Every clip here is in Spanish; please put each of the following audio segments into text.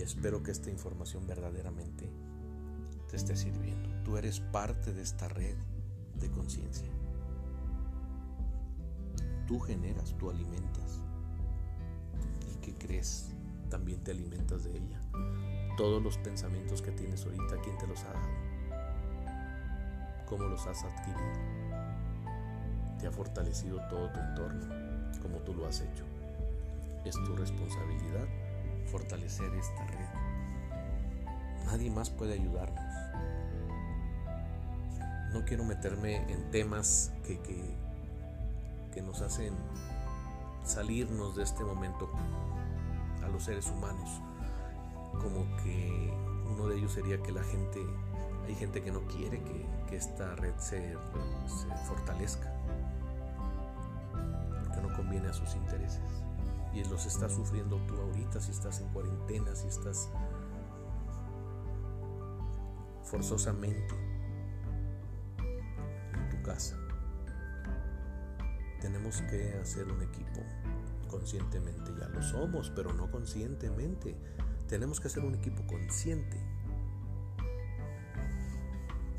Y espero que esta información verdaderamente te esté sirviendo. Tú eres parte de esta red de conciencia. Tú generas, tú alimentas. ¿Y qué crees? También te alimentas de ella. Todos los pensamientos que tienes ahorita, ¿quién te los ha dado? ¿Cómo los has adquirido? Te ha fortalecido todo tu entorno, como tú lo has hecho. Es tu responsabilidad fortalecer esta red. Nadie más puede ayudarnos. No quiero meterme en temas que, que, nos hacen salirnos de este momento a los seres humanos. Como que uno de ellos sería que la gente, hay gente que no quiere que, esta red se fortalezca, porque no conviene a sus intereses y los estás sufriendo tú ahorita, si estás en cuarentena, si estás forzosamente en tu casa. Tenemos que hacer un equipo conscientemente, ya lo somos, pero no conscientemente. Tenemos que hacer un equipo consciente.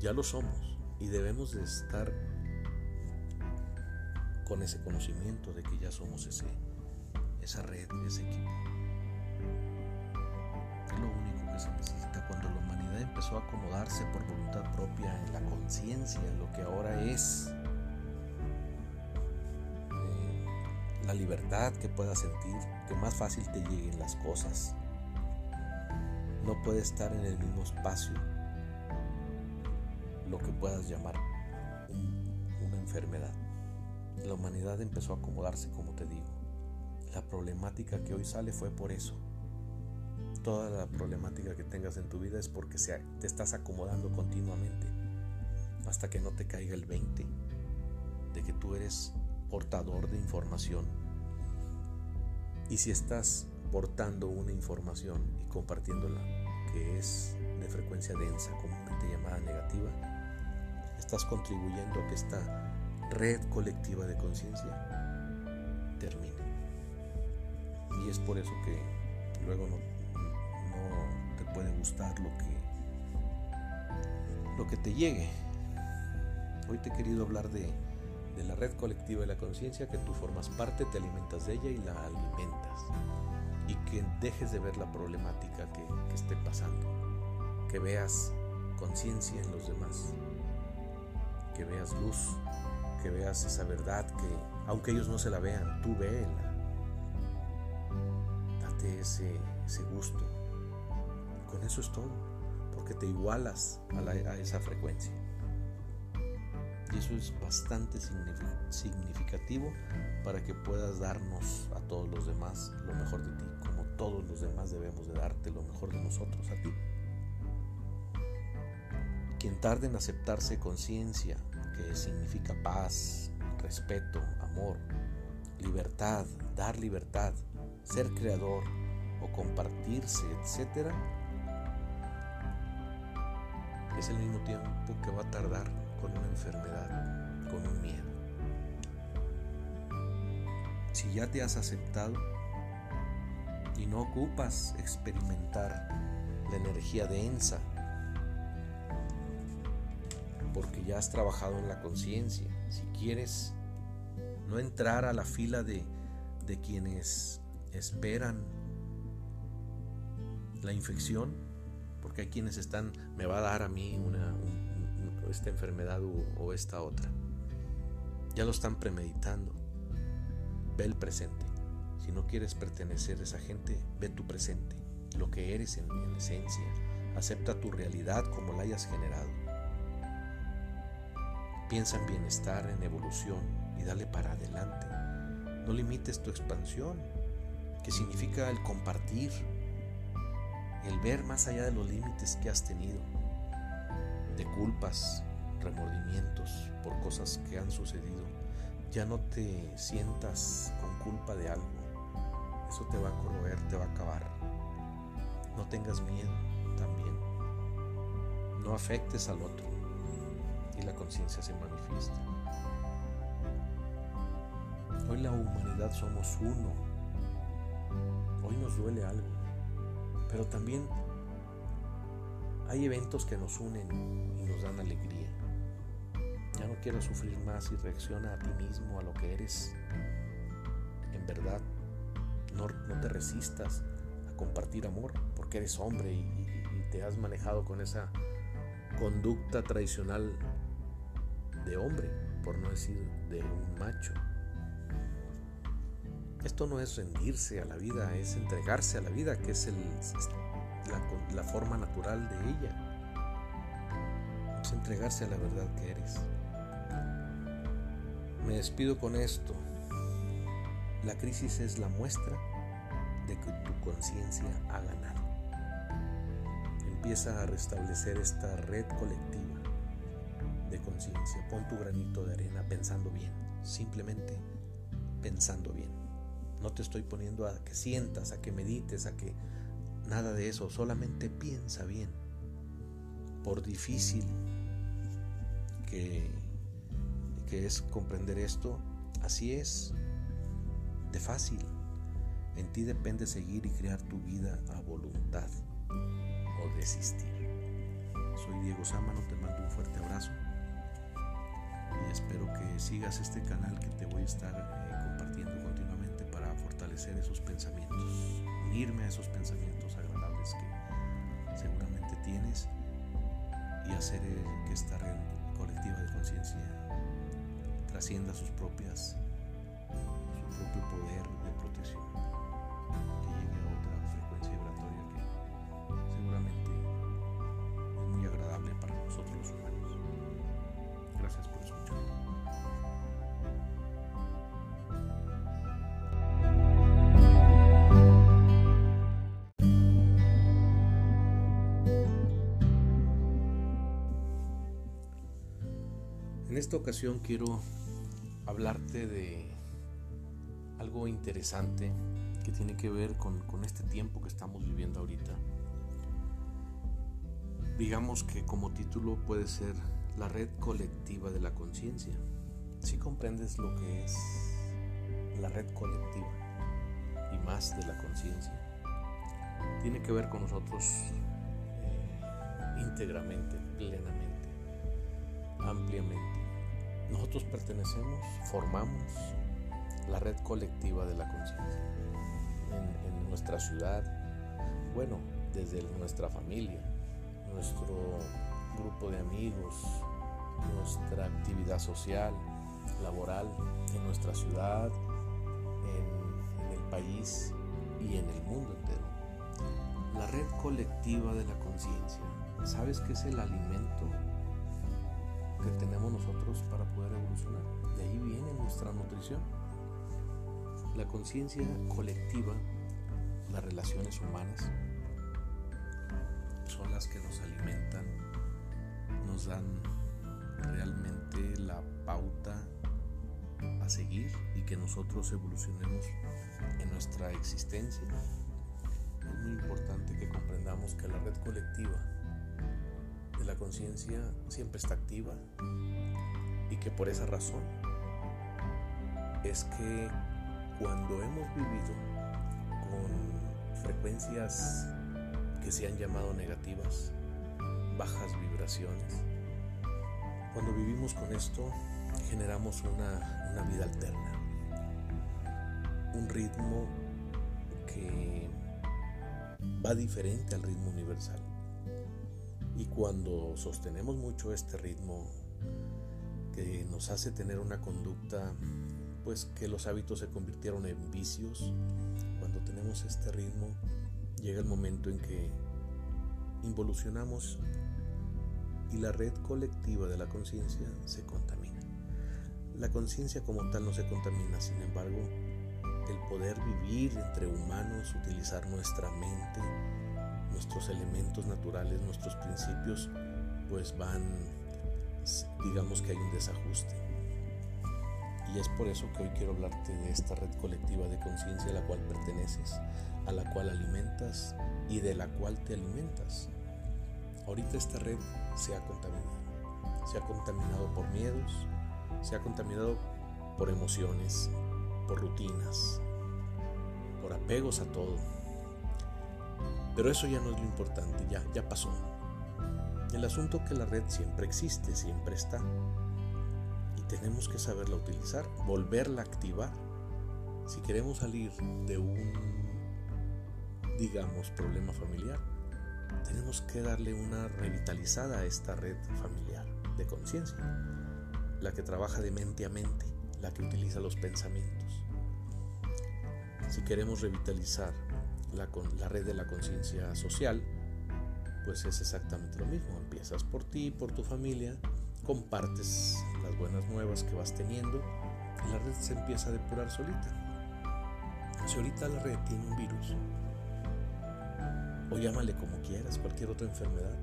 Ya lo somos y debemos de estar con ese conocimiento de que ya somos ese esa red, ese equipo. Es lo único que se necesita cuando la humanidad empezó a acomodarse por voluntad propia en la conciencia, en lo que ahora es eh, la libertad que puedas sentir, que más fácil te lleguen las cosas. No puede estar en el mismo espacio lo que puedas llamar una enfermedad. La humanidad empezó a acomodarse, como te digo. La problemática que hoy sale fue por eso. Toda la problemática que tengas en tu vida es porque te estás acomodando continuamente hasta que no te caiga el 20 de que tú eres portador de información. Y si estás portando una información y compartiéndola que es de frecuencia densa, comúnmente llamada negativa, estás contribuyendo a que esta red colectiva de conciencia termine. Y es por eso que luego no, te puede gustar lo que, lo que te llegue. Hoy te he querido hablar de, la red colectiva de la conciencia, que tú formas parte, te alimentas de ella y la alimentas. Y que dejes de ver la problemática que, que esté pasando. Que veas conciencia en los demás. Que veas luz. Que veas esa verdad que, aunque ellos no se la vean, tú véela ese, gusto. Con eso es todo, porque te igualas a, esa frecuencia. Y eso es bastante significativo para que puedas darnos a todos los demás lo mejor de ti, como todos los demás debemos de darte lo mejor de nosotros a ti. Quien tarde en aceptarse conciencia, que significa paz, respeto, amor, libertad, dar libertad, ser creador o compartirse, etc., es el mismo tiempo que va a tardar con una enfermedad, con un miedo. Si ya te has aceptado y no ocupas experimentar la energía densa, porque ya has trabajado en la conciencia, si quieres no entrar a la fila de, de quienes esperan la infección, porque hay quienes están, me va a dar a mí una, esta enfermedad o, esta otra. Ya lo están premeditando. Ve el presente. Si no quieres pertenecer a esa gente, ve tu presente, lo que eres en, en esencia. Acepta tu realidad como la hayas generado. Piensa en bienestar, en evolución y dale para adelante. No limites tu expansión, que significa el compartir, el ver más allá de los límites que has tenido, de culpas, remordimientos por cosas que han sucedido. Ya no te sientas con culpa de algo. Eso te va a corroer, te va a acabar. No tengas miedo también. No afectes al otro y la conciencia se manifiesta. Hoy la humanidad somos uno Hoy nos duele algo. pero también hay eventos que nos unen y nos dan alegría. Ya no quiero sufrir más y reacciona a ti mismo, a lo que eres. En verdad, no, te resistas a compartir amor porque eres hombre y, te has manejado con esa conducta tradicional de hombre, por no decir de un macho. Esto no es rendirse a la vida, es entregarse a la vida, que es el, la, forma natural de ella. Es entregarse a la verdad que eres. Me despido con esto. La crisis es la muestra de que tu conciencia ha ganado. Empieza a restablecer esta red colectiva de conciencia. Pon tu granito de arena pensando bien, simplemente pensando bien. No te estoy poniendo a que sientas, a que medites, a que Nada de eso, solamente piensa bien. Por difícil que, que es comprender esto, así es, de fácil. En ti depende seguir y crear tu vida a voluntad o desistir. Soy Diego Sámano, te mando un fuerte abrazo y espero que sigas este canal que te voy a estar fortalecer esos pensamientos, unirme a esos pensamientos que seguramente tienes y hacer que esta red colectiva de conciencia trascienda sus propias, su propio poder de protección, esta ocasión quiero hablarte de algo interesante que tiene que ver con, este tiempo que estamos viviendo ahorita. Digamos que como título puede ser la red colectiva de la conciencia. Si comprendes lo que es la red colectiva y más de la conciencia, tiene que ver con nosotros eh, íntegramente, plenamente, ampliamente. Nosotros pertenecemos, formamos la red colectiva de la conciencia en, nuestra ciudad, bueno, desde nuestra familia, nuestro grupo de amigos, nuestra actividad social, laboral, en nuestra ciudad, en, el país y en el mundo entero. La red colectiva de la conciencia, ¿sabes qué es el alimento que tenemos nosotros para poder evolucionar. De ahí viene nuestra nutrición. La conciencia colectiva, las relaciones humanas, son las que nos alimentan, nos dan realmente la pauta a seguir y que nosotros evolucionemos en nuestra existencia. Es muy importante que comprendamos que la red colectiva la conciencia siempre está activa y que por esa razón es que cuando hemos vivido con frecuencias que se han llamado negativas, bajas vibraciones, cuando vivimos con esto generamos una, vida alterna, un ritmo que va diferente al ritmo universal. Y cuando sostenemos mucho este ritmo que nos hace tener una conducta, pues que los hábitos se convirtieron en vicios, cuando tenemos este ritmo, llega el momento en que involucionamos y la red colectiva de la conciencia se contamina. La conciencia como tal no se contamina, sin embargo, el poder vivir entre humanos, utilizar nuestra mente, nuestros elementos naturales, nuestros principios, pues van, digamos que hay un desajuste. Y es por eso que hoy quiero hablarte de esta red colectiva de conciencia a la cual perteneces, a la cual alimentas y de la cual te alimentas. Ahorita esta red se ha contaminado. Se ha contaminado por miedos, se ha contaminado por emociones, por rutinas, por apegos a todo Pero eso ya no es lo importante, ya, ya pasó. El asunto que la red siempre existe, siempre está. Y tenemos que saberla utilizar, volverla a activar. Si queremos salir de un, digamos, problema familiar, tenemos que darle una revitalizada a esta red familiar de conciencia, la que trabaja de mente a mente, la que utiliza los pensamientos. Si queremos revitalizar la, la red de la conciencia social, pues es exactamente lo mismo. Empiezas por ti, por tu familia, compartes las buenas nuevas que vas teniendo y la red se empieza a depurar solita. Si ahorita la red tiene un virus, o llámale como quieras, cualquier otra enfermedad,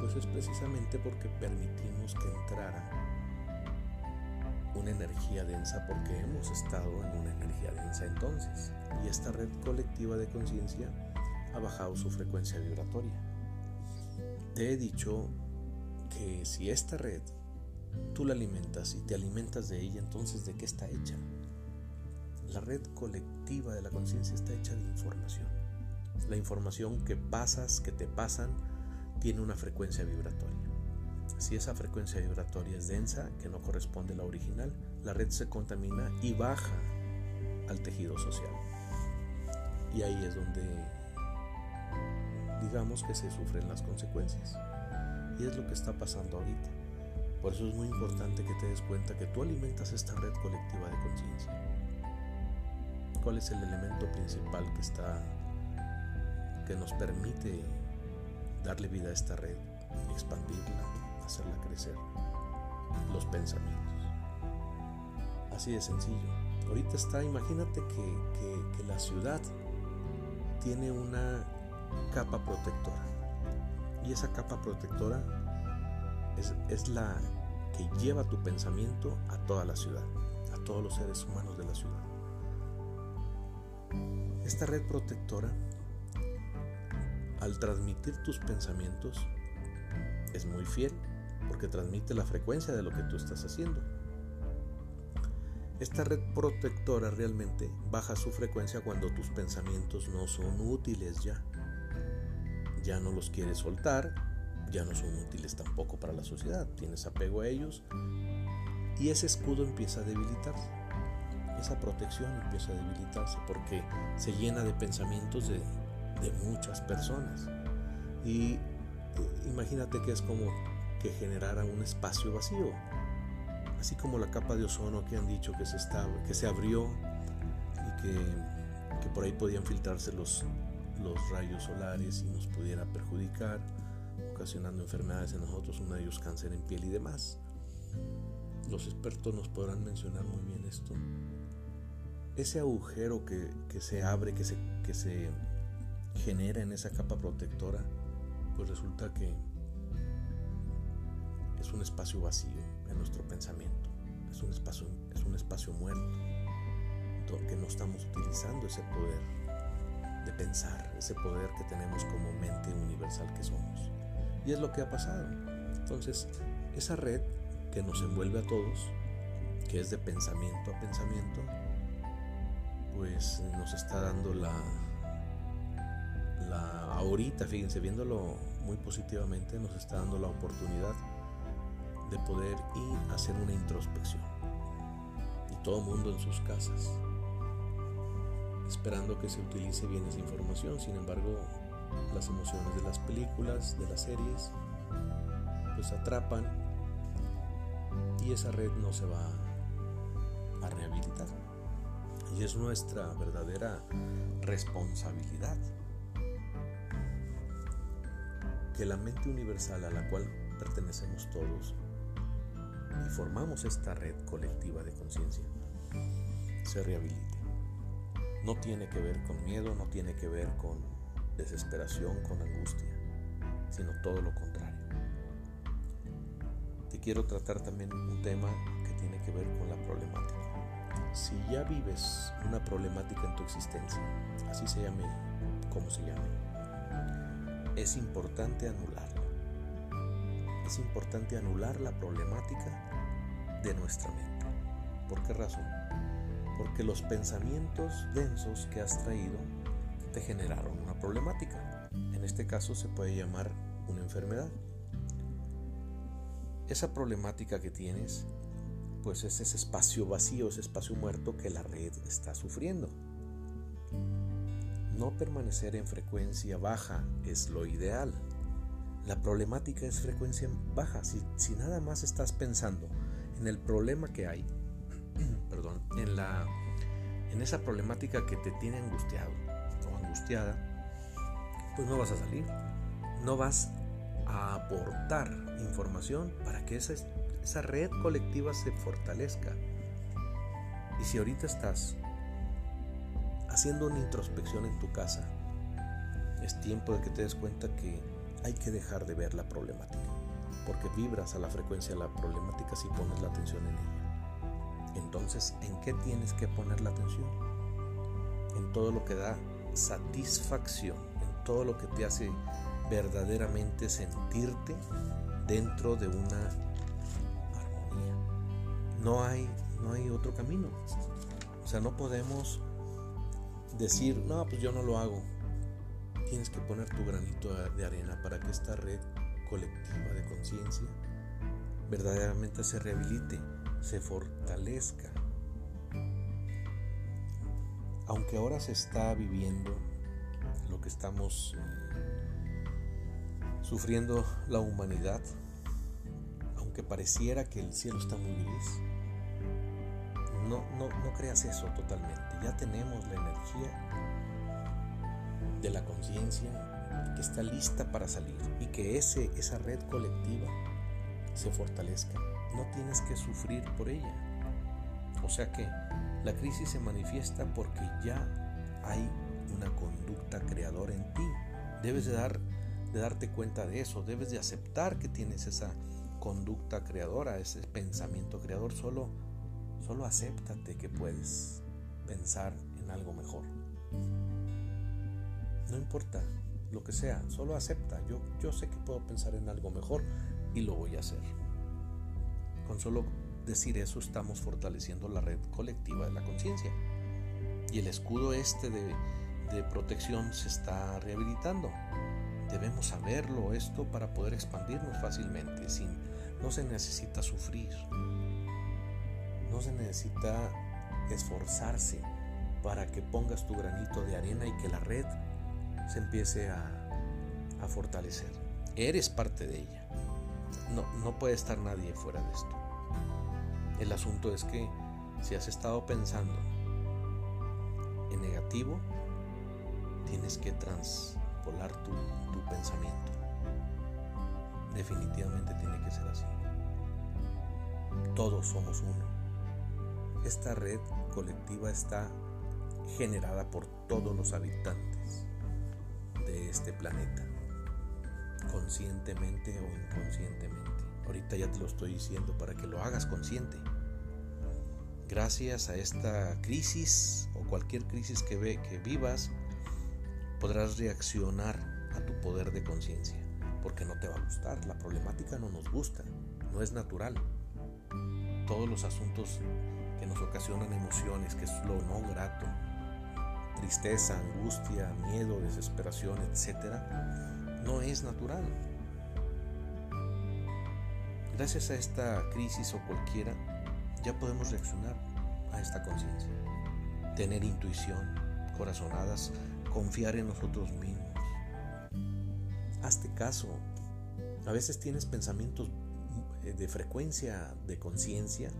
pues es precisamente porque permitimos que entrara una energía densa porque hemos estado en una energía densa entonces y esta red colectiva de conciencia ha bajado su frecuencia vibratoria. Te he dicho que si esta red tú la alimentas y te alimentas de ella, entonces ¿de qué está hecha? La red colectiva de la conciencia está hecha de información. La información que pasas, que te pasan, tiene una frecuencia vibratoria. Si esa frecuencia vibratoria es densa, que no corresponde a la original, la red se contamina y baja al tejido social. Y ahí es donde digamos que se sufren las consecuencias. Y es lo que está pasando ahorita. Por eso es muy importante que te des cuenta que tú alimentas esta red colectiva de conciencia. ¿Cuál es el elemento principal que está que nos permite darle vida a esta red, expandirla, hacerla crecer? Los pensamientos. Así de sencillo. Ahorita está, imagínate que, que la ciudad tiene una capa protectora. Y esa capa protectora es, es, la que lleva tu pensamiento a toda la ciudad, a todos los seres humanos de la ciudad. Esta red protectora, al transmitir tus pensamientos, es muy fiel porque transmite la frecuencia de lo que tú estás haciendo. Esta red protectora realmente baja su frecuencia cuando tus pensamientos no son útiles ya. Ya no los quieres soltar, ya no son útiles tampoco para la sociedad, tienes apego a ellos. Y ese escudo empieza a debilitarse, esa protección empieza a debilitarse porque se llena de pensamientos de, de muchas personas. Y eh, imagínate que es como que generara un espacio vacío, así como la capa de ozono que han dicho que se, está, que se abrió y que, que por ahí podían filtrarse los, los rayos solares y nos pudiera perjudicar, ocasionando enfermedades en nosotros, uno de ellos cáncer en piel y demás. Los expertos nos podrán mencionar muy bien esto. Ese agujero que, se abre, que se, que se genera en esa capa protectora, pues resulta que es un espacio vacío en nuestro pensamiento, es un espacio, es un espacio muerto, que no estamos utilizando ese poder de pensar, ese poder que tenemos como mente universal que somos. Y es lo que ha pasado. Entonces, esa red que nos envuelve a todos, que es de pensamiento a pensamiento, pues nos está dando la, la ahorita, fíjense, viéndolo muy positivamente, nos está dando la oportunidad de poder ir a hacer una introspección. Y todo mundo en sus casas, esperando que se utilice bien esa información. Sin embargo, las emociones de las películas, de las series, pues atrapan y esa red no se va a rehabilitar. Y es nuestra verdadera responsabilidad que la mente universal a la cual pertenecemos todos y formamos esta red colectiva de conciencia se rehabilite. No tiene que ver con miedo, no tiene que ver con desesperación, con angustia, sino todo lo contrario. Te quiero tratar también un tema que tiene que ver con la problemática. Si ya vives una problemática en tu existencia, así se llame como se llame, es importante anularla. Es importante anular la problemática de nuestra mente. ¿Por qué razón? porque los pensamientos densos que has traído te generaron una problemática. En este caso se puede llamar una enfermedad. Esa problemática que tienes, pues es ese espacio vacío, ese espacio muerto que la red está sufriendo. No permanecer en frecuencia baja es lo ideal. La problemática es frecuencia baja. Si, si nada más estás pensando en el problema que hay, perdón, en, la, en esa problemática que te tiene angustiado o angustiada, pues no vas a salir. No vas a aportar información para que esa, esa red colectiva se fortalezca. Y si ahorita estás haciendo una introspección en tu casa, es tiempo de que te des cuenta que hay que dejar de ver la problemática, porque vibras a la frecuencia de la problemática si pones la atención en ella. Entonces, ¿en qué tienes que poner la atención? En todo lo que da satisfacción, en todo lo que te hace verdaderamente sentirte dentro de una armonía. No hay, no hay otro camino. O sea, no podemos decir, no, pues yo no lo hago. Tienes que poner tu granito de arena para que esta red colectiva de conciencia verdaderamente se rehabilite, se fortalezca. Aunque ahora se está viviendo lo que estamos sufriendo la humanidad, aunque pareciera que el cielo está muy gris, no, no, no creas eso totalmente. Ya tenemos la energía de la conciencia que está lista para salir y que ese, esa red colectiva se fortalezca. No tienes que sufrir por ella. O sea que la crisis se manifiesta porque ya hay una conducta creadora en ti. Debes de, dar, de darte cuenta de eso, debes de aceptar que tienes esa conducta creadora, ese pensamiento creador. Solo, solo acéptate que puedes pensar en algo mejor. No importa lo que sea, solo acepta. Yo, yo sé que puedo pensar en algo mejor y lo voy a hacer. Con solo decir eso estamos fortaleciendo la red colectiva de la conciencia. Y el escudo este de, de protección se está rehabilitando. Debemos saberlo esto para poder expandirnos fácilmente. Sin, no se necesita sufrir. No se necesita esforzarse para que pongas tu granito de arena y que la red se empiece a, fortalecer. Eres parte de ella. No, no puede estar nadie fuera de esto. El asunto es que si has estado pensando en negativo, tienes que transpolar tu, tu pensamiento. Definitivamente tiene que ser así. Todos somos uno. Esta red colectiva está generada por todos los habitantes de este planeta, conscientemente o inconscientemente. Ahorita ya te lo estoy diciendo para que lo hagas consciente. Gracias a esta crisis o cualquier crisis que, ve, que vivas, podrás reaccionar a tu poder de conciencia, porque no te va a gustar. La problemática no nos gusta, no es natural. Todos los asuntos que nos ocasionan emociones, que es lo no grato, tristeza, angustia, miedo, desesperación, etc., no es natural. Gracias a esta crisis o cualquiera, ya podemos reaccionar a esta conciencia, tener intuición, corazonadas, confiar en nosotros mismos. Hazte caso. A veces tienes pensamientos de frecuencia de conciencia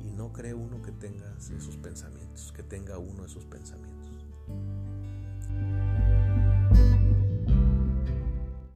y no cree uno que tengas esos pensamientos, que tenga uno esos pensamientos.